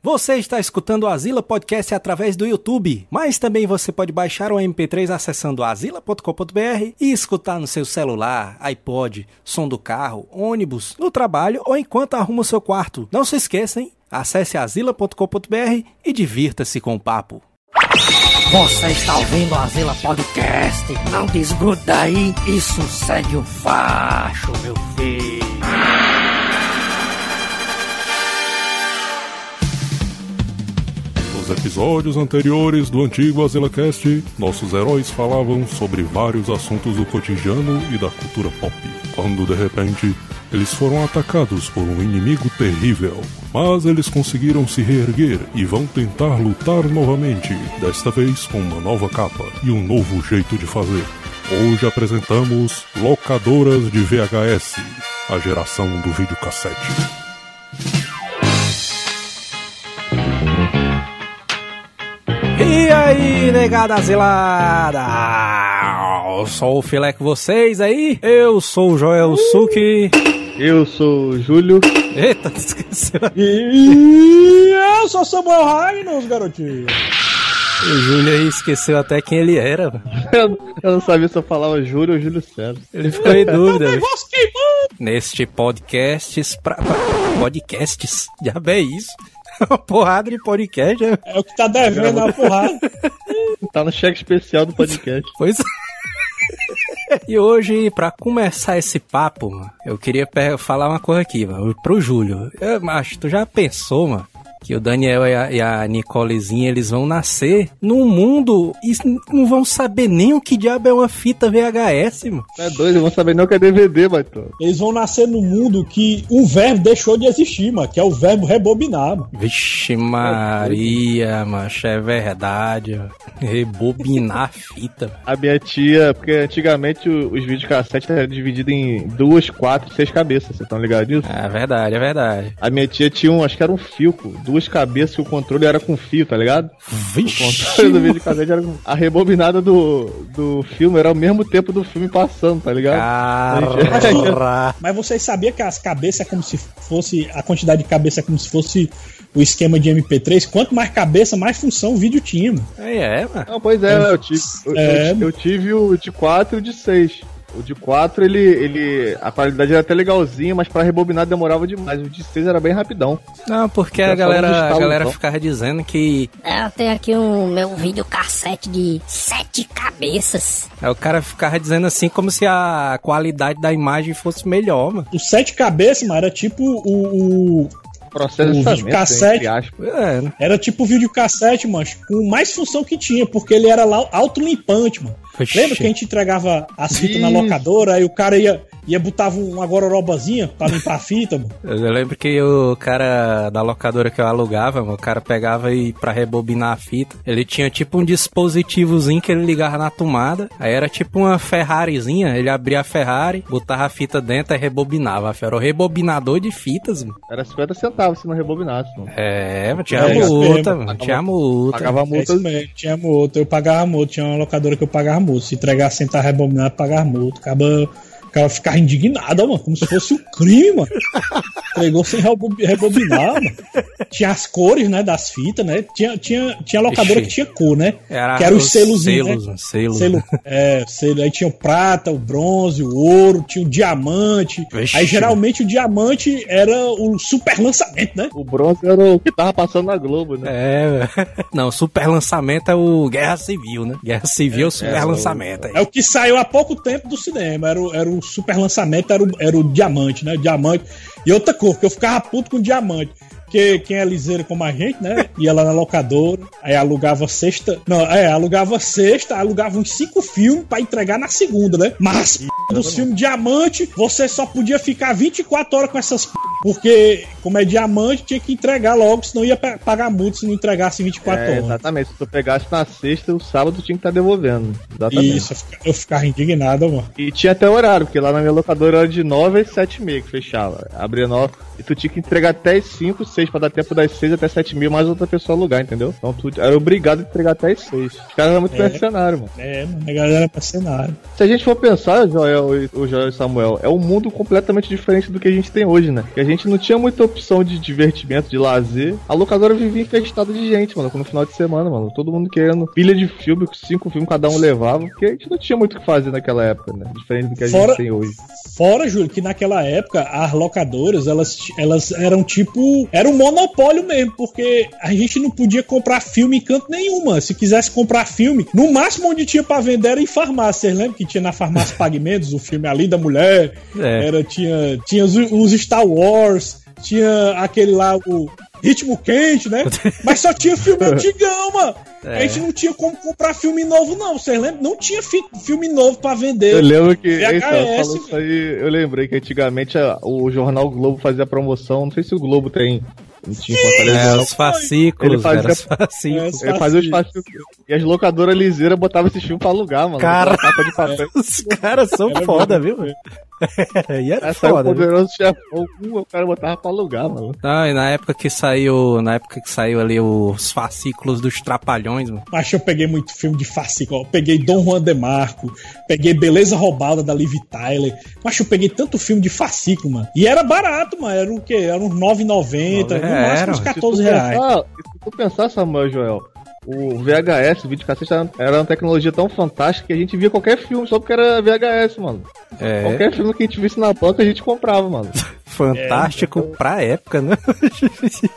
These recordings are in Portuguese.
Você está escutando o Azila Podcast através do YouTube, mas também você pode baixar o MP3 acessando azila.com.br e escutar no seu celular, iPod, som do carro, ônibus, no trabalho ou enquanto arruma o seu quarto. Não se esqueça, hein? Acesse azila.com.br e divirta-se com o papo. Você está ouvindo o Azila Podcast? Não desgruda aí, isso segue o facho, meu filho. Nos episódios anteriores do antigo AzilaCast, nossos heróis falavam sobre vários assuntos do cotidiano e da cultura pop, quando de repente eles foram atacados por um inimigo terrível. Mas eles conseguiram se reerguer e vão tentar lutar novamente, desta vez com uma nova capa e um novo jeito de fazer. Hoje apresentamos Locadoras de VHS, a geração do videocassete. E aí, negada azilada! Eu sou o filé com vocês aí. Eu sou o Joel Suki. Eu sou o Júlio. Eita, esqueceu. E eu sou Samuel Ragnos, garotinho. O Júlio aí esqueceu até quem ele era. Eu, eu não sabia se eu falava Júlio ou Júlio César. Ele ficou em dúvida. Neste podcasts pra, pra- podcasts? Já é isso? Uma porrada de podcast. é- É o que tá devendo a porrada. Tá no cheque especial do podcast. Pois E hoje, pra começar esse papo, mano, eu queria falar uma coisa aqui, mano, pro Júlio. Eu, macho, tu já pensou, mano, que o Daniel e a, e a Nicolezinha, eles vão nascer num mundo e não vão saber nem o que diabo é uma fita VHS, mano. Não é doido, eu vou saber nem o que é DVD, Baitão. Eles vão nascer num mundo que um verbo deixou de existir, mano, que é o verbo rebobinar, mano. Vixe Maria, macho, é verdade, mano. Rebobinar a fita. mano. A minha tia, porque antigamente os vídeos cassete eram divididos em duas, quatro, seis cabeças, vocês estão ligados nisso? É verdade, é verdade. A minha tia tinha um, acho que era um pô, duas cabeças que o controle era com fio, tá ligado? O Vixe. controle do vídeo cassete era com... A rebobinada do, do filme era ao mesmo tempo do filme passando, tá ligado? Cara. Mas vocês sabiam que as cabeças é como se fosse. A quantidade de cabeça é como se fosse o esquema de MP3. Quanto mais cabeça, mais função o vídeo tinha, mano. É, é, mano. Não, pois é, eu tive, eu, É. eu- eu tive o de 4 e o de 6. O de 4, ele, ele. A qualidade era até legalzinha, mas pra rebobinar demorava demais. O de 6 era bem rapidão. Não, porque a galera, a galera então. ficava dizendo que É, tenho aqui um meu videocassete de sete cabeças. Aí o cara ficava dizendo assim como se a qualidade da imagem fosse melhor, mano. O sete cabeças, mano, era tipo o. o- O videocassete. entre aspas. É, né? era tipo o videocassete, mano, com mais função que tinha, porque ele era lá autolimpante, mano. Oxi. Lembra que a gente entregava as fitas na Isso. locadora, aí o cara ia, ia botava uma gororobazinha pra limpar a fita, mano? Eu lembro que o cara da locadora que eu alugava, mano, o cara pegava e pra rebobinar a fita, ele tinha tipo um dispositivozinho que ele ligava na tomada, aí era tipo uma Ferrarizinha, ele abria a Ferrari, botava a fita dentro e rebobinava. Era o rebobinador de fitas, mano. Era 50 centavos se não rebobinasse. Mano. É, mano, tinha É multa, mano, tinha multa. Pagava É multa. mesmo, tinha multa, eu pagava multa, tinha uma locadora que eu pagava multa. Se entregar sem estar rebobinado, pagava multa. Acaba, acaba ficava indignado, mano, como se fosse um crime, mano. Entregou sem rebob- rebobinar, mano. Tinha as cores, né, das fitas, né? Tinha, tinha, tinha locadora Ixi. que tinha cor, né? Era que era os os selozinhos, selos, né? Selos. Selo, é, selo. Aí tinha o prata, o bronze, o ouro, tinha o diamante. Vixe. Aí geralmente o diamante era o super lançamento, né? O bronze era o que tava passando na Globo, né? É, não, super lançamento é o Guerra Civil, né? Guerra Civil é o super é, o- lançamento. aí. É o que saiu há pouco tempo do cinema. Era o, era o super lançamento, era o, era o diamante, né? Diamante. E outra cor, que eu ficava puto com diamante. Porque quem é liseiro como a gente, né? Ia lá na locadora, aí alugava sexta. Não, é, alugava sexta, alugava uns cinco filmes pra entregar na segunda, né? Mas p... dos filmes diamante, você só podia ficar 24 horas com essas p... Porque, como é diamante, tinha que entregar logo, senão ia pa- pagar multa se não entregasse em 24 É, horas. exatamente. Se tu pegasse na sexta, o sábado tinha que estar devolvendo. Exatamente. Isso, eu ficava indignado, mano. E tinha até horário, porque lá na minha locadora era de 9 às 7 e meia que fechava. Abria 9, E tu tinha que entregar até as 5, 6 pra dar tempo das 6 até 7 mil, mais outra pessoa alugar, entendeu? Então tu era obrigado a entregar até as 6. Os caras eram muito É. mercenários, mano. É, mano, a galera é mercenário. Se a gente for pensar, Joel, e- o Joel e Samuel, é um mundo completamente diferente do que a gente tem hoje, né? Que a gente não tinha muita opção de divertimento, de lazer. A locadora vivia infestada de gente, mano, no final de semana, mano. Todo mundo querendo pilha de filme, cinco filmes cada um levava, porque a gente não tinha muito o que fazer naquela época, né? Diferente do que a Fora- gente tem hoje. Fora, Júlio, que naquela época as locadoras, elas, elas eram tipo. Era um monopólio mesmo, porque a gente não podia comprar filme em canto nenhuma. Se quisesse comprar filme, no máximo onde tinha pra vender era em farmácia. Vocês lembram que tinha na farmácia Pague Menos, o filme Ali da Mulher? É. Era, tinha, tinha os, os Star Wars, tinha aquele lá, o Ritmo Quente, né? Mas só tinha filme antigão, mano. É. A gente não tinha como comprar filme novo, não. Vocês lembram? Não tinha fi- filme novo pra vender. Eu lembro que. VHS, Então, falou isso aí, eu lembrei que antigamente a- o jornal Globo fazia promoção. Não sei se o Globo tem. Não tinha Fortaleza, É, os fascículos, Ele fazia- era os fascículos. É, Ele fazia os fascículos. E as locadoras liseiras botavam esse filme pra alugar, mano. Cara. De papel. Os caras são Era foda, mesmo. viu? E era Essa é o foda, viu? poderoso chefão. Uh, o cara botava pra alugar, mano. Não, e na época que saiu, na época que saiu ali os fascículos dos Trapalhões, mano. Mas eu peguei muito filme de fascículo. ó. Peguei Dom Juan de Marco, peguei Beleza Roubada da Liv Tyler. Mas eu peguei tanto filme de fascículo, mano. E era barato, mano. Era o quê? Era uns 9,90, É, no máximo uns mano. 14 se tu reais. Pensar, se tu pensar, Samuel Joel, o VHS, o videocassete, era, era uma tecnologia tão fantástica que a gente via qualquer filme só porque era VHS, mano. É, Qualquer filme que a gente visse na banca, a gente comprava, mano. fantástico pra época, né? Se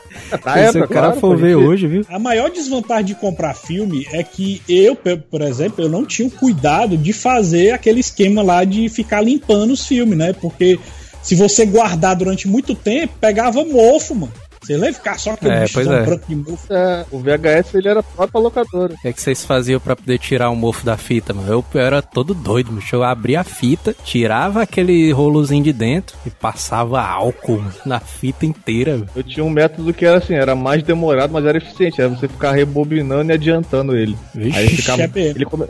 época, o cara claro, for ver a gente- hoje, viu? A maior desvantagem de comprar filme é que eu, por exemplo, eu não tinha o cuidado de fazer aquele esquema lá de ficar limpando os filmes, né? Porque se você guardar durante muito tempo, pegava mofo, mano. Você lembra ficar só aquele É, pois é. branco de mofo? É, o VHS ele era próprio pra locadora. O que, é que vocês faziam pra poder tirar o mofo da fita, mano? Eu, eu era todo doido, mano. Eu abria a fita, tirava aquele rolozinho de dentro e passava álcool mano, na fita inteira. velho. Eu tinha um método que era assim, era mais demorado, mas era eficiente. Era você ficar rebobinando e adiantando ele. Vixe, Aí ficava. é ele come-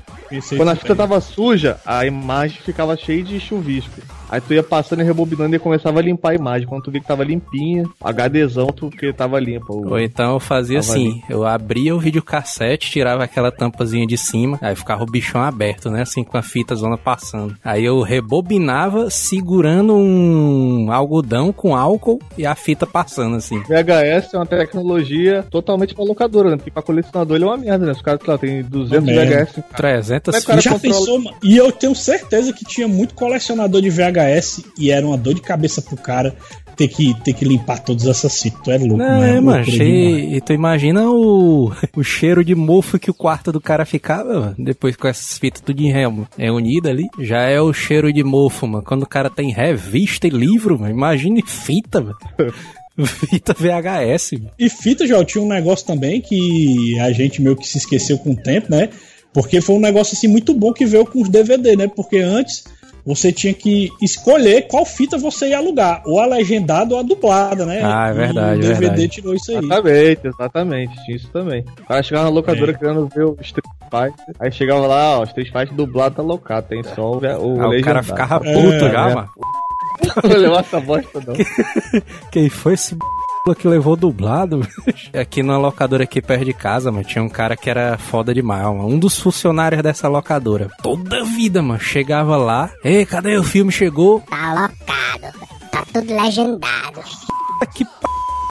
Quando a fita tava suja, a imagem ficava cheia de chuvisco. Aí tu ia passando e rebobinando e começava a limpar a imagem. Quando tu via que tava limpinha, HDzão, tu que tava limpa. O- Ou então eu fazia assim, eu abria o videocassete, tirava aquela tampazinha de cima, aí ficava o bichão aberto, né? Assim, com a fita zona passando. Aí eu rebobinava segurando um algodão com álcool e a fita passando, assim. VHS é uma tecnologia totalmente pra locadora, né? Porque pra colecionador ele é uma merda, né? Os caras, lá, tem 200 Uma merda. VHS. 300 Como é cara Já controla- pensou, mano? E eu tenho certeza que tinha muito colecionador de VHS e era uma dor de cabeça pro cara ter que, ter que limpar todas essas fitas. Tu é louco, Não, né? é, mano, cheio. E tu imagina o, o cheiro de mofo que o quarto do cara ficava, mano, depois com essas fitas tudo em remo. É unida ali. Já é o cheiro de mofo, mano. Quando o cara tem revista e livro, mano, imagine fita, mano. Fita VHS, mano. E fita, já tinha um negócio também que a gente meio que se esqueceu com o tempo, né? Porque foi um negócio assim muito bom que veio com os DVD, né? Porque antes você tinha que escolher qual fita você ia alugar, ou a legendada ou a dublada, né? Ah, é verdade, E o DVD verdade. tirou isso aí. Exatamente, exatamente. Tinha isso também. O cara chegava na locadora querendo ver o Street Fighter. Aí chegava lá, ó, Street Fighter dublado tá locado. Tem só o, o Aí o cara ficava puto É, já, é. mano. Não levou essa bosta, não. Quem foi esse b... que levou dublado? aqui na locadora aqui perto de casa, mano, tinha um cara que era foda demais, mano. Um dos funcionários dessa locadora. Toda vida, mano, chegava lá. Ei, cadê o filme? Chegou. Tá lotado. Tá tudo legendado. Que p...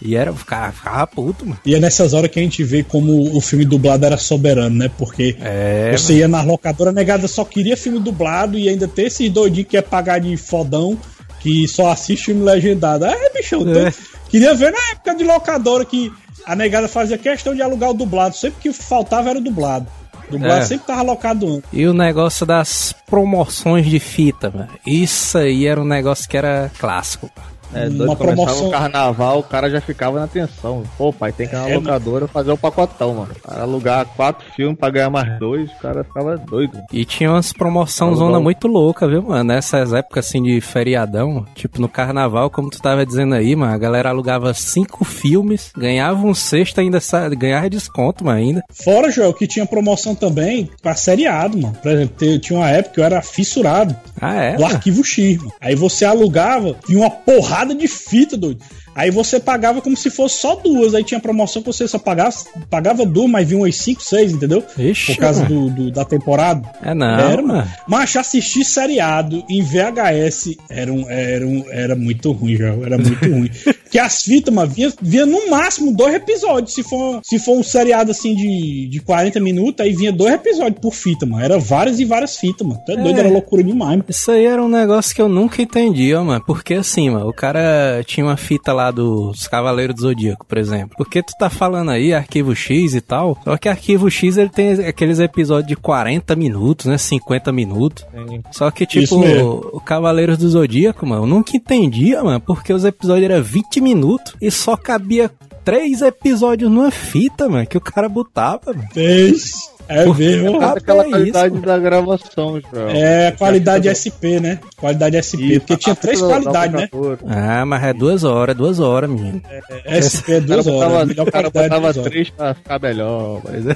E era, ficava, ficava puto, mano. E é nessas horas que a gente vê como o filme dublado era soberano, né? Porque É, você ia na locadora negada, só queria filme dublado e ainda ter esses doidinhos que é pagar de fodão que só assiste filme legendado. É, bichão, É. queria ver na época de locadora que a negada fazia questão de alugar o dublado. Sempre que faltava era o dublado. O dublado É. sempre tava locado antes. E o negócio das promoções de fita, mano. Isso aí era um negócio que era clássico. É, Uma doido, começava promoção- o carnaval, o cara já ficava na tensão. Pô, pai, tem que ir na É, locadora fazer o pacotão, mano. Cara, alugar quatro filmes pra ganhar mais dois, o cara ficava doido. E tinha umas promoção zona muito louca, viu, mano? Nessas épocas assim de feriadão, tipo no carnaval, como tu tava dizendo aí, mano, a galera alugava cinco filmes, ganhava um sexto ainda, ganhava desconto, mano, ainda. Fora, Joel, que tinha promoção também pra seriado, mano. Por exemplo, tinha uma época que eu era fissurado Ah, é? do arquivo X, mano. Aí você alugava e uma porrada lotada de fita, doido. Aí você pagava como se fosse só duas. Aí tinha promoção que você só pagava, pagava duas, mas vinha umas 5, 6, entendeu? Ixi, Por causa do, do- da temporada. É não, Era, mano. Mas assistir seriado em VHS era, um, era, um, era muito ruim, já. Era muito ruim. Porque as fitas, mano, vinha, vinha no máximo dois episódios. Se for, se for um seriado assim de, de 40 minutos, aí vinha dois episódios por fita, mano. Era várias e várias fitas, mano. Tu é doido, era loucura demais, mano. Isso aí era um negócio que eu nunca entendi, ó, mano. Porque assim, mano, o cara tinha uma fita lá dos Cavaleiros do Zodíaco, por exemplo. Porque tu tá falando aí Arquivo X e tal. Só que Arquivo X ele tem aqueles episódios de 40 minutos, né? 50 minutos. Só que, tipo, mesmo. o Cavaleiros do Zodíaco, mano, eu nunca entendia, mano, porque os episódios eram 20 minutos e só cabia três episódios numa fita, mano, que o cara botava, mano. Fez. É mesmo. Ah, aquela é qualidade isso. da gravação, Joel. É a qualidade SP, né? Qualidade SP. Isso, porque tinha três qualidades, né? Ah, mas é duas horas, duas horas, menino. É, SP é O cara duas horas. botava, melhor o cara botava três pra ficar melhor, mas é.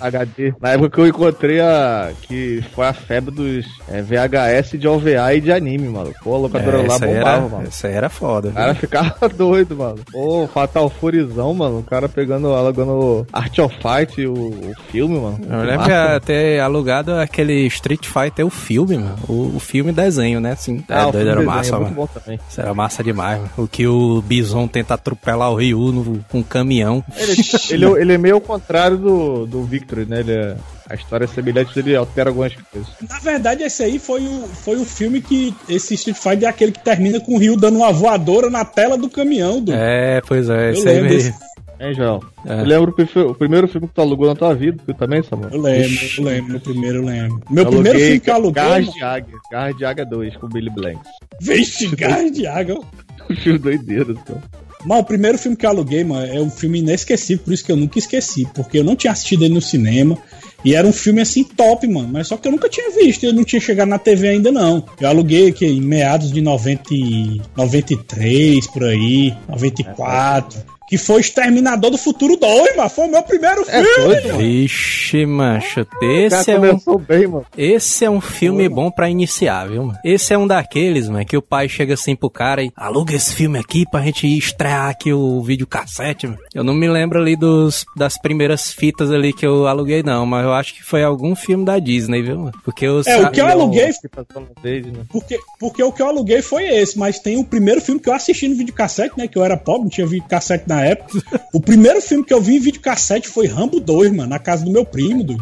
HD. Na época que eu encontrei a. que foi a febre dos é, VHS de OVA e de anime, mano. Pô, a locadora É, lá bombava, era, mano. essa aí era foda. O cara ficava doido, mano. Pô, Fatal Furizão, mano. O cara pegando, alugando Art of Fight, o, o filme, mano. Eu lembro que ia ter alugado aquele Street Fighter, o filme, mano. O, o filme desenho, né? Assim, é Ah, o doido, era desenho massa, é mano. bom também. Isso era massa demais, mano. O que o Bison tenta atropelar o Ryu no, com um caminhão. Ele, ele, ele é meio ao contrário do, do Victory, né? Ele é, a história é semelhante, ele altera algumas coisas. Na verdade, esse aí foi o, foi o filme que. Esse Street Fighter é aquele que termina com o Rio dando uma voadora na tela do caminhão. Do... É, pois é, Eu isso aí lembro mesmo. Hein, Joel? É. Eu lembro o, primeiro filme que tu alugou na tua vida, tu também, Samuel? Eu lembro, eu lembro, o primeiro eu lembro. Meu primeiro filme que eu aluguei. Garras de Águia. Garras de Águia 2, com o Billy Blanks. Vixe, gás de água. Um filme doideiro, então. Mas o primeiro filme que eu aluguei, mano, é um filme inesquecível, por isso que eu nunca esqueci. Porque eu não tinha assistido ele no cinema. E era um filme assim top, mano. Mas só que eu nunca tinha visto, eu não tinha chegado na TV ainda não. Eu aluguei aqui em meados de 90, e- 93, por aí, 94. Que foi Exterminador do Futuro 2, mano. Foi o meu primeiro É filme. doido, mano. Vixe, macho, esse é um bem, mano. Esse é um filme bom pra iniciar, viu, mano? Esse é um daqueles, mano, que o pai chega assim pro cara e aluga esse filme aqui pra gente estrear aqui o videocassete, mano. Eu não me lembro ali dos, das primeiras fitas ali que eu aluguei, não, mas eu acho que foi algum filme da Disney, viu, mano? Porque os... É, o que eu aluguei né? Porque, porque o que eu aluguei foi esse, mas tem o primeiro filme que eu assisti no videocassete, né? Que eu era pobre, não tinha videocassete na época. o primeiro filme que eu vi em videocassete foi Rambo 2, mano, na casa do meu primo, do.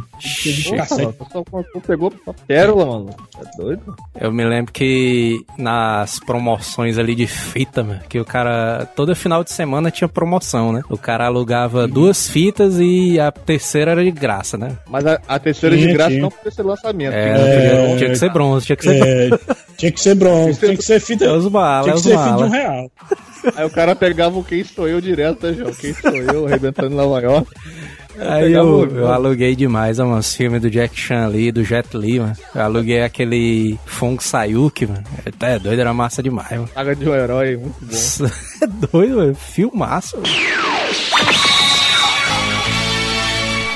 Videocassete. tu pegou pérola, mano. É doido? Eu me lembro que nas promoções ali de fita, mano, que o cara, todo final de semana tinha promoção, né? O cara alugava duas fitas e a terceira era de graça, né? Mas a, a terceira Tinha, de graça tinha. não podia ser lançamento. É, tinha não que ser podia- É, tinha que ser bronze, tinha que ser É, tinha que ser bronze, tinha que ser fita. É os bala, tinha que os ser fita de um real. Aí o cara pegava o Quem Sou Eu direto, né, João? Quem Sou Eu, arrebentando em Nova York. Aí eu, eu aluguei demais, mano, os filmes do Jack Chan ali, do Jet Li, mano. Eu aluguei aquele Fong Sayuki, mano. Até é doido, era massa demais, mano. Saga de um herói, muito bom. é doido, mano. Filmaço. mano.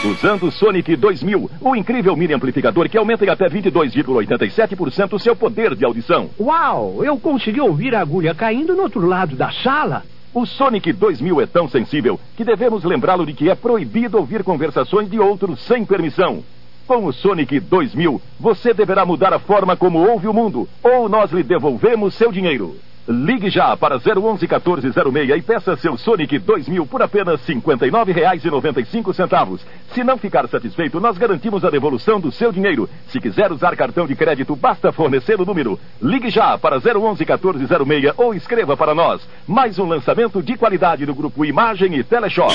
Usando o Sonic 2000, o incrível mini amplificador que aumenta em até 22,87% o seu poder de audição. Uau, eu consegui ouvir a agulha caindo no outro lado da sala. O Sonic 2000 é tão sensível que devemos lembrá-lo de que é proibido ouvir conversações de outros sem permissão. Com o Sonic 2000, você deverá mudar a forma como ouve o mundo, ou nós lhe devolvemos seu dinheiro. Ligue já para 011 1406 e peça seu Sonic 2000 por apenas R$ 59,95. Se não ficar satisfeito, nós garantimos a devolução do seu dinheiro. Se quiser usar cartão de crédito, basta fornecer o número. Ligue já para 011 1406 ou escreva para nós. Mais um lançamento de qualidade do grupo Imagem e Teleshop.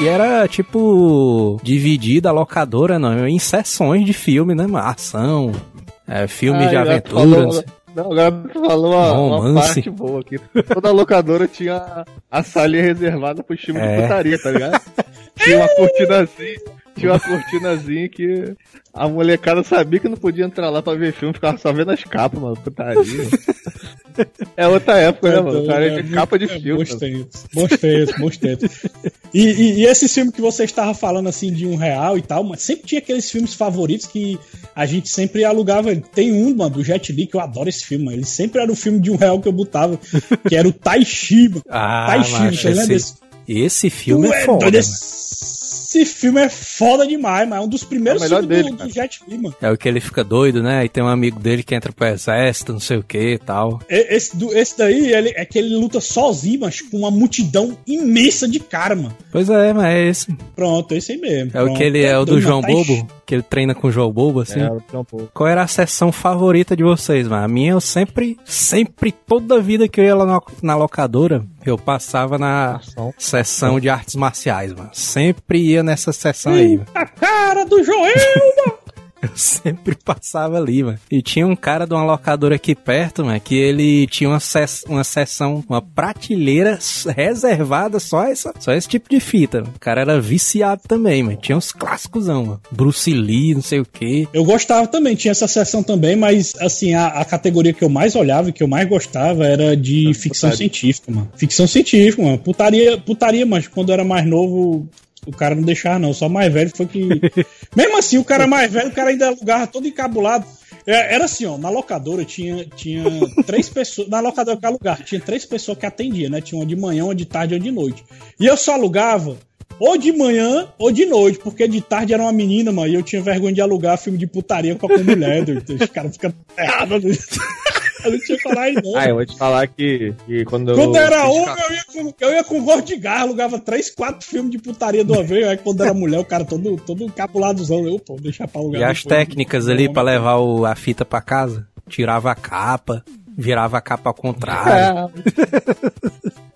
E era, tipo, dividida a locadora, não, em sessões de filme, né? Ação, é, filme Ah, de aventura. falou- não agora tu falou uma, uma parte boa aqui. Toda locadora tinha a salinha reservada pro filme É. de putaria, tá ligado? Tinha uma cortinazinha, tinha uma cortinazinha que a molecada sabia que não podia entrar lá pra ver filme, ficava só vendo as capas, mano, putaria. É outra época, né, mano? O É, cara é é capa de é, filme. Bons tempos, bons tempos, bons tempos. E, e, e esse filme que você estava falando assim de um real e tal, mas sempre tinha aqueles filmes favoritos que a gente sempre alugava. Tem um, mano, do Jet Li, que eu adoro esse filme, mano. Ele sempre era o filme de um real que eu botava, que era o Tai Chi, mano. Ah, Tai Chi, macho, você lembra esse, desse? esse filme Tu é foda. doido. Esse filme é foda demais, mano. É um dos primeiros É o filmes dele, do, do Jet Li, mano. É o que ele fica doido, né? E tem um amigo dele que entra pro exército, não sei o que e tal. Esse, do- esse daí ele, é que ele luta sozinho, mas com uma multidão imensa de cara, mano. Pois é, mas é esse. Pronto, esse aí mesmo. É o Pronto. que ele é o do João. Bobo, que ele treina com o João Bobo, assim. É, um. Qual era a sessão favorita de vocês, mano? A minha, eu sempre, sempre, toda vida que eu ia lá na, na locadora, eu passava na Ação. sessão de artes marciais, mano. Sempre ia nessa sessão aí, mano. A cara do Joel, mano. Eu sempre passava ali, mano. E tinha um cara de uma locadora aqui perto, mano, que ele tinha uma, ses- uma sessão, uma prateleira reservada só essa, só esse tipo de fita. mano. O cara era viciado também, mano. Tinha uns clássicosão, mano. Bruce Lee, não sei o quê. Eu gostava também, tinha essa sessão também, mas assim, a, a categoria que eu mais olhava e que eu mais gostava era de ficção putaria. científica, mano. Ficção científica, mano. Putaria, putaria, mas quando eu era mais novo, o cara não deixava, não. Só mais velho foi que. Mesmo assim, o cara mais velho, o cara ainda alugava todo encabulado. É, Era assim, ó, na locadora tinha, tinha três pessoas. Na locadora que alugava, tinha três pessoas que atendiam, né? Tinha uma de manhã, uma de tarde e uma de noite. E eu só alugava ou de manhã ou de noite, porque de tarde era uma menina, mano, e eu tinha vergonha de alugar filme de putaria com a mulher. Os caras ficam errados. Eu não tinha coragem, não. Ah, eu vou te falar que, que quando, Quando eu. era homem, eu ia com, eu ia com gosto de garra, alugava três, quatro filmes de putaria uma vez. Aí quando era mulher, o cara todo, todo capuladozão. Eu, pô, deixa pra alugar. E as depois. técnicas ali pra levar o- a fita pra casa? Tirava a capa, virava a capa ao contrário. É.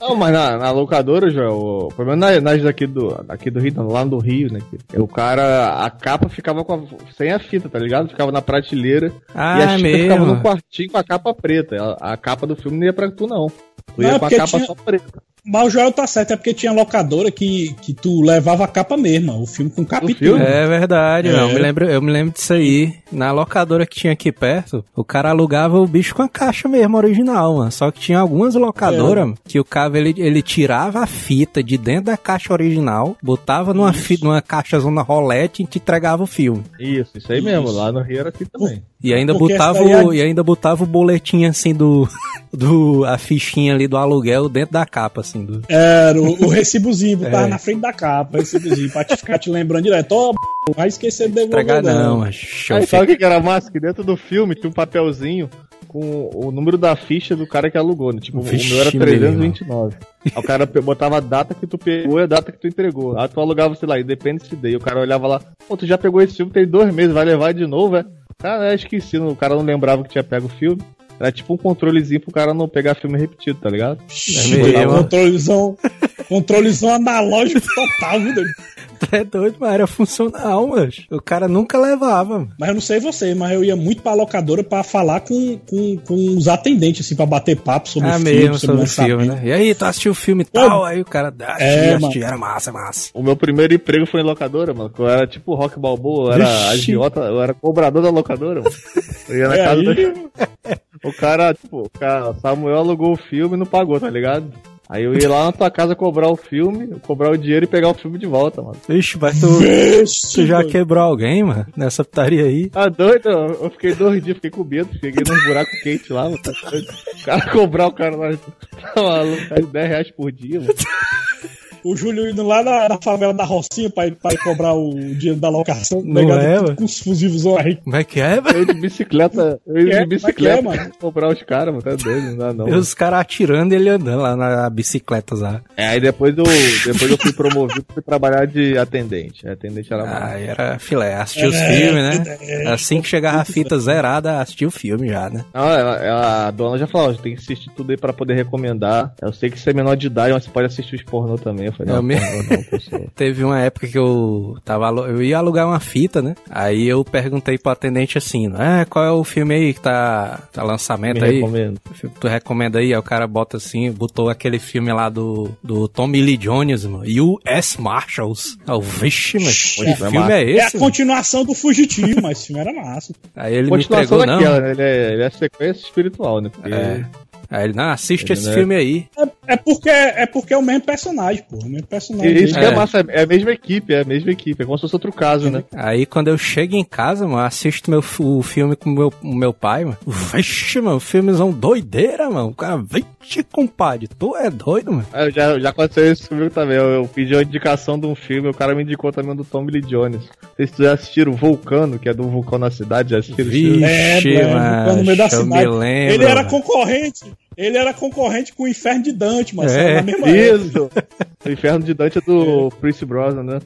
Não, mas na, na locadora, Joel, pelo menos nas, nas daqui, do, daqui do Rio, lá do Rio, né? O cara, a capa ficava com a- sem a fita, tá ligado? Ficava na prateleira Ah, e a fita mesmo? ficava no quartinho com a capa preta. A, a capa do filme não ia pra tu, não. Tu ia Não, com a porque capa tinha- só preta. Mas o Joel tá certo, é porque tinha locadora que, que tu levava a capa mesmo, o filme com capa. É verdade, É. não. Eu me lembro, eu me lembro disso aí. Na locadora que tinha aqui perto, o cara alugava o bicho com a caixa mesmo, original, mano. Só que tinha algumas locadoras que o cara ele, ele tirava a fita de dentro da caixa original, botava numa, fi, numa caixa zona rolete e te entregava o filme. Isso, isso aí mesmo. Lá no Rio era assim também. E ainda Porque botava é o, e ainda botava o boletim assim do do a fichinha ali do aluguel dentro da capa assim do Era o, o recibozinho, botava É. na frente da capa, o recibozinho, pra te ficar te lembrando direto. Ó, b****, não vai esquecer de devolver. entregar não, não. mas show. Aí sabe o que era massa? Que dentro do filme tinha um papelzinho com o número da ficha do cara que alugou, né? Tipo, Vixe, o meu era meu 329. Aí o cara botava a data que tu pegou e a data que tu entregou. Aí tu alugava, sei lá, Independence Day. O cara olhava lá, pô, tu já pegou esse filme, tem dois meses, vai levar de novo, é? Cara, eu esqueci, o cara não lembrava que tinha pego o filme. Era tipo um controlezinho pro cara não pegar filme repetido, tá ligado? Ixi, É mesmo. controlezão, controlezão analógico total, viu, doido? Tu é doido, mas era funcional, mas o cara nunca levava. mano. Mas eu não sei você, mas eu ia muito pra locadora pra falar com, com, com os atendentes, assim, pra bater papo sobre Ah, o filme, mesmo, sobre o filme, né? E aí, tu assistiu o filme e tal? Aí o cara, assisti, É, assisti, mano. era massa, massa. O meu primeiro emprego foi em locadora, mano. Eu era tipo rock balboa, eu era Vixe. agiota, eu era cobrador da locadora, mano. Eu ia na É casa aí, do... O cara, tipo, o cara, Samuel alugou o filme e não pagou, tá ligado? Aí eu ia lá na tua casa cobrar o filme, cobrar o dinheiro e pegar o filme de volta, mano. Ixi, mas tu, tu já quebrou alguém, mano, nessa putaria aí? Tá doido? Eu fiquei dois dias, fiquei com medo, cheguei num buraco quente lá, mano. Tá doido? O cara cobrar o cara lá, tá maluco, é 10 reais por dia, mano. O Júlio indo lá na, na favela da Rocinha pra, ir- pra ir cobrar o dinheiro da locação, Não negado é, tudo mano? com os fusivos aí. Como é que é, velho? Eu ia de bicicleta, eu ia É, de bicicleta como é que é, mano? cobrar os caras, mano. Tá doido, não dá não. E os caras atirando e ele andando lá na bicicleta lá. É, aí depois eu, depois eu fui promovido pra trabalhar de atendente. Atendente era. Aí era filé, assistiu os É, filmes, né? é, Assim que chegava a fita zerada, assistiu o filme já, né? Não, ela- ela- a dona já falou, ó, tem que assistir tudo aí pra poder recomendar. Eu sei que você é menor de idade, mas você pode assistir os pornô também. Eu falei, não, pornô não. Teve uma época que eu tava eu ia alugar uma fita, né? Aí eu perguntei pro atendente assim, ah, qual é o filme aí que tá, tá lançamento Me aí? recomendo. Tu recomenda aí? Aí o cara bota assim, botou aquele filme lá do, do Tommy Lee Jones, mano. U.S. Marshals. Ah, vixe, mas que é, filme é É a esse? mano? continuação do Fugitivo, mas esse filme era massa. Aí ele me entregou, não. daquela, né? Ele é, ele é sequência espiritual, né? Porque É. Aí ele, não, assiste Ele esse não é- filme aí. É, é porque, é porque é o mesmo personagem, pô. O mesmo personagem. E Isso que É. é massa, é a mesma equipe, é a mesma equipe. É como se fosse outro caso, né? Aí quando eu chego em casa, mano, assisto meu, o filme com o meu, o meu pai, mano. Vixe, mano, filmezão doideira, mano. O cara, vixe, compadre, tu é doido, mano. Ah, Já, já aconteceu isso comigo também. Eu, eu pedi uma indicação de um filme, o cara me indicou também do Tommy Lee Jones. Vocês já assistiram Vulcano, que é do vulcão na cidade? Já assistiram? É, Vixe, é, mano, no meio da eu cidade. me lembro. Ele era mano. concorrente. Ele era concorrente com o Inferno de Dante, mas É, na mesma época. O Inferno de Dante é do Prince Brosnan, né?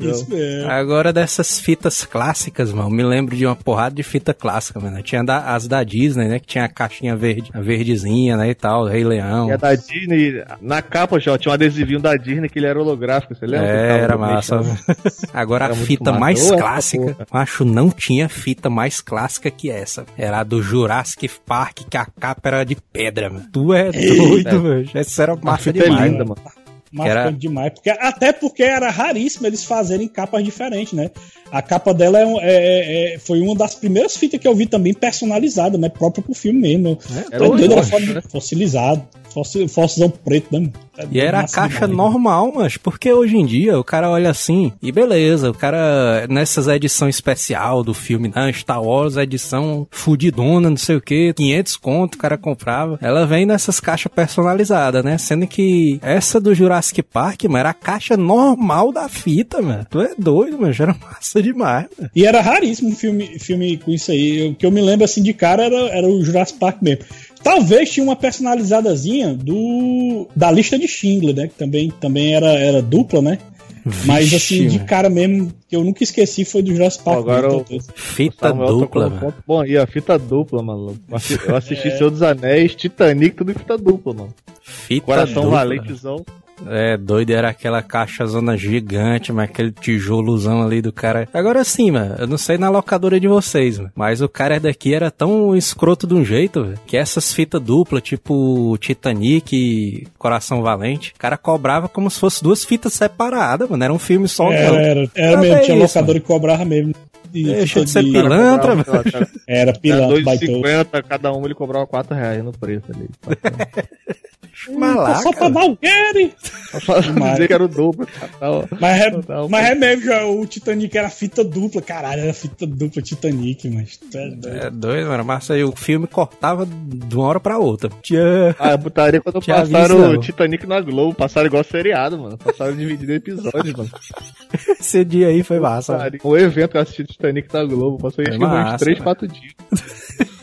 Isso mesmo. Agora dessas fitas clássicas, mano, me lembro de uma porrada de fita clássica, mano. Tinha da- as da Disney, né? Que tinha a caixinha verde, a verdezinha, né? E tal, Rei Leão. E a da Disney, na capa, já tinha um adesivinho da Disney que ele era holográfico, você lembra? É, era massa. Agora Era a fita mais essa clássica, acho não tinha fita mais clássica que essa. Era a do Jurassic Park, que a capa era de pedra, mano. Tu é doido, mano. Essa era A massa fita é demais. linda, mano. mano. Marcante era- demais. Porque, até porque era raríssimo eles fazerem capas diferentes, né? A capa dela é, um- é- é- foi uma das primeiras fitas que eu vi também personalizada, né? Própria pro filme mesmo. É, Era doido, doido, era mano. foda- fossilizado. Fossil, fossilzão preto, né? É E era a caixa demais. normal, mas porque hoje em dia o cara olha assim e beleza, o cara nessas edições especial do filme, né, Star Wars, edição fudidona, não sei o que, 500 conto o cara comprava. Ela vem nessas caixas personalizadas, né? Sendo que essa do Jurassic Park, mano, era a caixa normal da fita, mano. Tu é doido, mano, já era massa demais, mano. E era raríssimo um filme, filme com isso aí. O que eu me lembro assim de cara era, era o Jurassic Park mesmo. Talvez tinha uma personalizadazinha do da lista de Schindler, né? Que também, também era, era dupla, né? Mas Vixe, assim, de cara mesmo, que eu nunca esqueci foi do Jurassic Park. Agora mesmo, eu- talvez. Fita Samuel tocou dupla, no mano. ponto Bom, e a fita dupla, mano. Eu assisti É. Senhor dos Anéis, Titanic, tudo em fita dupla, mano. Fita Coração dupla. valentezão. É, doido, era aquela caixa zona gigante, mas aquele tijolozão ali do cara. Agora sim, mano, eu não sei na locadora de vocês, mano, mas o cara daqui era tão escroto de um jeito, velho, que essas fitas duplas, tipo Titanic e Coração Valente, o cara cobrava como se fosse duas fitas separadas, mano, era um filme só, Era, era, era Ah, mesmo, é tinha isso, locador que cobrava mesmo. E Deixa de ser de- pilantra, mano. cara, Era Era pilantra, baitou. 2,50, cada um ele cobrava 4 reais no preço ali. Malaca, Só pra o quê, Só pra dizer que era o dobro. Tá, Mas é, mas é mesmo, o Titanic era fita dupla, caralho, era fita dupla Titanic, mas tu é doido. É doido, mano, mas aí o filme cortava de uma hora pra outra. Tinha... Ah, putaria quando Tinha passaram aviso, o Titanic na Globo. Passaram igual seriado, mano. Passaram dividido em episódios, mano. Esse dia aí foi massa. Um evento que eu assisti Titanic na Globo. Passou É acho que uns massa, 3, mano. 4 dias.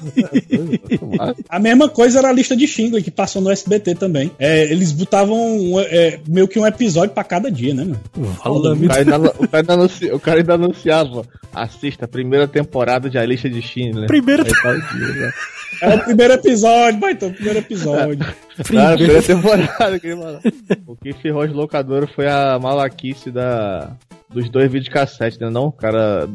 A mesma coisa era a lista de Schindler, que passou no SBT também. É, eles botavam um, é, meio que um episódio pra cada dia, né, mano? Fala, O cara, ainda, o, cara ainda anunci- o cara ainda anunciava. Assista a primeira temporada de A Lista de Schindler. Primeira Aí tá o dia, né? É o primeiro episódio, vai então, o primeiro episódio. Ah, primeira temporada. Que, mano. O que ferrou as locadoras foi a malaquice da, dos dois videocassetes, né? Não, o cara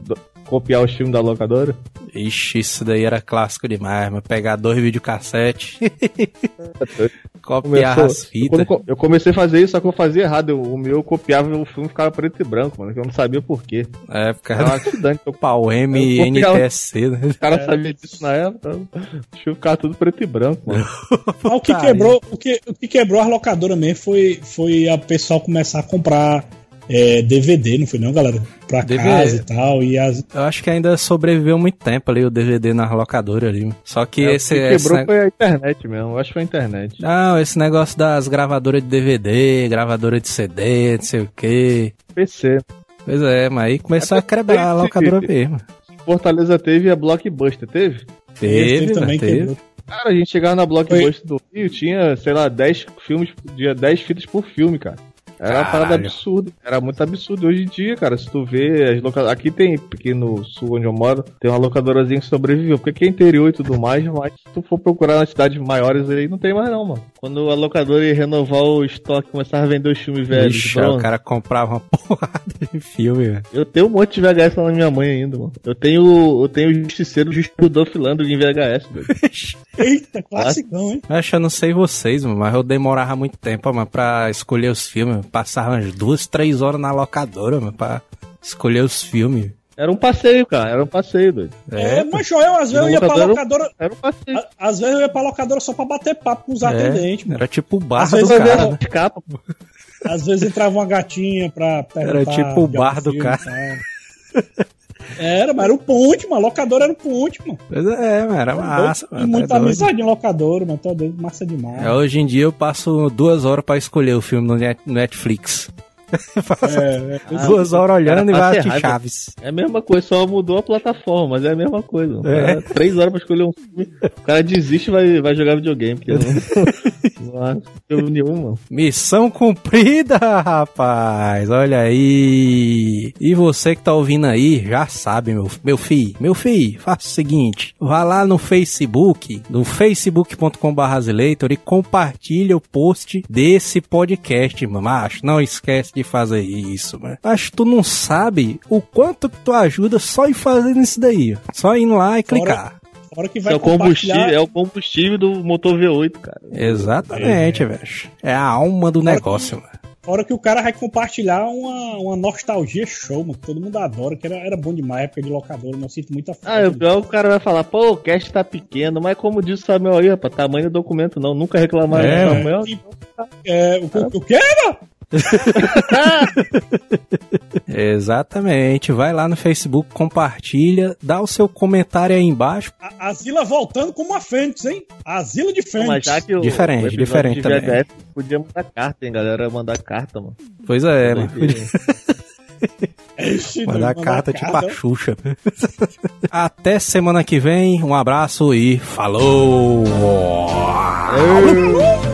copiar os filmes da locadora. Ixi, isso daí era clássico demais, mas pegar dois videocassetes, copiar Começou- as fitas. Eu, eu comecei a fazer isso, só que eu fazia errado. Eu- o meu eu copiava o filme ficava preto e branco, mano. Que eu não sabia por quê. É, por Era um acidente. O pau M Eu copiava- NTSC, né? cara sabia disso na época. O filme ficava tudo preto e branco, mano. Mas o que quebrou, o que, o que quebrou as locadoras mesmo foi, foi a pessoal começar a comprar é, DVD, não foi não, galera? Pra DVD. casa e tal. E as, Eu acho que ainda sobreviveu muito tempo ali o DVD na locadora ali. Só que É, esse. o que esse quebrou ne- foi a internet mesmo. Eu acho que foi a internet. Não, esse negócio das gravadoras de DVD, gravadora de CD, não sei o quê. PC. Pois é, mas aí começou a quebrar a esse- locadora mesmo. Fortaleza teve a Blockbuster, teve? Teve, também teve. quebrou. Cara, a gente chegava na Blockbuster do Rio, tinha, sei lá, 10 filmes, tinha 10 fitas por filme, cara. Era uma parada absurda. Era muito absurdo. Hoje em dia, cara, se tu vê as locadoras. Aqui tem, aqui no sul onde eu moro, tem uma locadorazinha que sobreviveu. Porque aqui é interior e tudo mais, mas se tu for procurar nas cidades maiores aí, não tem mais não, mano. Quando a locadora ia renovar o estoque, começava a vender os filmes velhos. Ixi, o cara comprava uma porrada de filme, velho. Eu tenho um monte de VHS lá na minha mãe ainda, mano. Eu tenho, eu tenho o Justiceiro do Dolph Lundgren em VHS, velho. Eita, classicão, hein? Acho que eu não sei vocês, mano, mas eu demorava muito tempo, mano, pra escolher os filmes. Passava umas duas, três horas na locadora, mano, pra escolher os filmes. Era um passeio, cara. Era um passeio, doido. É, mas Joel, às vezes eu ia pra locador- locadora. Era um passeio. a- Às vezes eu ia pra locadora só pra bater papo com os atendentes, mano. Era tipo o bar Às do vezes eu cara, vejo- né? Às vezes entrava uma gatinha pra perguntar. Era tipo o bar do filme cara. e. Era, mas era o ponte, mano. Locadora era o ponte, mano. Pois é, mano, era massa, E mano. tá muita doido. amizade em locadora, mano. Tá doido, massa demais. É, hoje em dia eu passo duas horas pra escolher o filme no Net- Netflix. É, é, duas horas olhando e cara vai passa assistir. Chaves. É a mesma coisa, só mudou a plataforma, mas é a mesma coisa. É. Cara, Três horas pra escolher um filme. O cara desiste e vai, vai jogar videogame, porque não, não nenhum, mano. Missão cumprida, rapaz. Olha aí. E você que tá ouvindo aí, já sabe, meu, meu filho. Meu filho, faça o seguinte. Vá lá no Facebook, no facebook.com.br e compartilha o post desse podcast, macho. Não esquece de fazer isso, mano. Acho que tu não sabe o quanto que tu ajuda só em fazendo isso daí. ó. Só indo lá e clicar. Fora que É vai o, combustível, é o combustível do motor V8, cara. Exatamente, velho. É a alma do negócio, mano. Fora que o cara vai compartilhar uma, uma nostalgia show, mano. que Todo mundo adora, que era, era bom demais, época de locadora. Não sinto muita falta. Ah, o pior, o cara vai falar, pô, o cast tá pequeno, mas como disse o Samuel aí, rapaz, tamanho do documento não, nunca reclamaram É, do. Samuel. É, o, o, o quê, mano? Exatamente. Vai lá no Facebook, compartilha, dá o seu comentário aí embaixo. A, a Zila voltando como uma Fênix, hein? A Zila de Fênix. Mas já que o, Diferente, o diferente de também. VHS podia mandar carta, hein, galera? Mandar carta, mano. Pois é, mano. Doideira. Ixi, Mandar carta tipo carta. a Xuxa. Até semana que vem. Um abraço e falou! Ei.